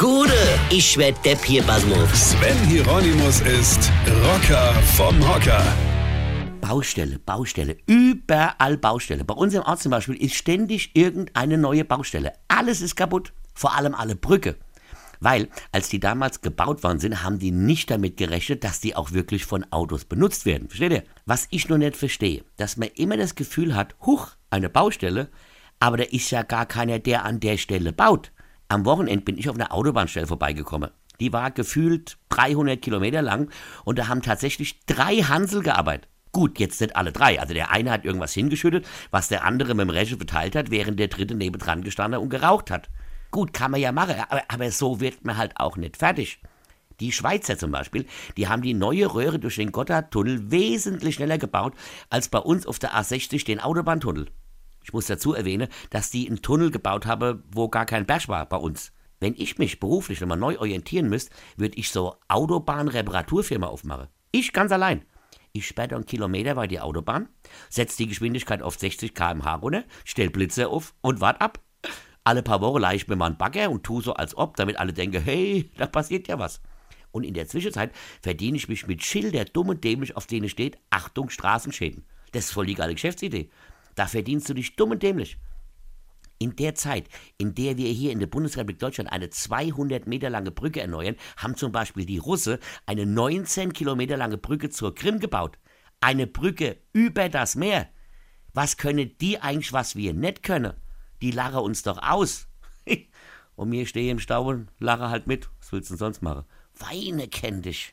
Gude, ich werd Depp hier, Basmus. Sven Hieronymus ist Rocker vom Hocker. Baustelle, Baustelle, überall Baustelle. Bei uns im Ort zum Beispiel ist ständig irgendeine neue Baustelle. Alles ist kaputt, vor allem alle Brücke. Weil, als die damals gebaut worden sind, haben die nicht damit gerechnet, dass die auch wirklich von Autos benutzt werden. Versteht ihr? Was ich nur nicht verstehe, dass man immer das Gefühl hat, huch, eine Baustelle, aber da ist ja gar keiner, der an der Stelle baut. Am Wochenende bin ich auf einer Autobahnstelle vorbeigekommen. Die war gefühlt 300 Kilometer lang und da haben tatsächlich drei Hansel gearbeitet. Gut, jetzt nicht alle drei. Also der eine hat irgendwas hingeschüttet, was der andere mit dem Reche verteilt hat, während der dritte nebendran gestanden und geraucht hat. Gut, kann man ja machen, aber, aber so wird man halt auch nicht fertig. Die Schweizer zum Beispiel, die haben die neue Röhre durch den Gotthardtunnel wesentlich schneller gebaut als bei uns auf der A60 den Autobahntunnel. Ich muss dazu erwähnen, dass die einen Tunnel gebaut haben, wo gar kein Berg war bei uns. Wenn ich mich beruflich nochmal neu orientieren müsste, würde ich so Autobahn-Reparaturfirma aufmachen. Ich ganz allein. Ich sperre dann Kilometer bei die Autobahn, setze die Geschwindigkeit auf 60 km/h runter, stell Blitze auf und wart ab. Alle paar Wochen leih ich mir mal einen Bagger und tu so als ob, damit alle denken, hey, da passiert ja was. Und in der Zwischenzeit verdiene ich mich mit Schilder dumm und dämlich, auf denen steht, Achtung, Straßenschäden. Das ist voll die geile Geschäftsidee. Da verdienst du dich dumm und dämlich. In der Zeit, in der wir hier in der Bundesrepublik Deutschland eine 200 Meter lange Brücke erneuern, haben zum Beispiel die Russe eine 19 Kilometer lange Brücke zur Krim gebaut. Eine Brücke über das Meer. Was können die eigentlich, was wir nicht können? Die lachen uns doch aus. und mir stehe im Stau und lache halt mit. Was willst du denn sonst machen? Weine kenn dich.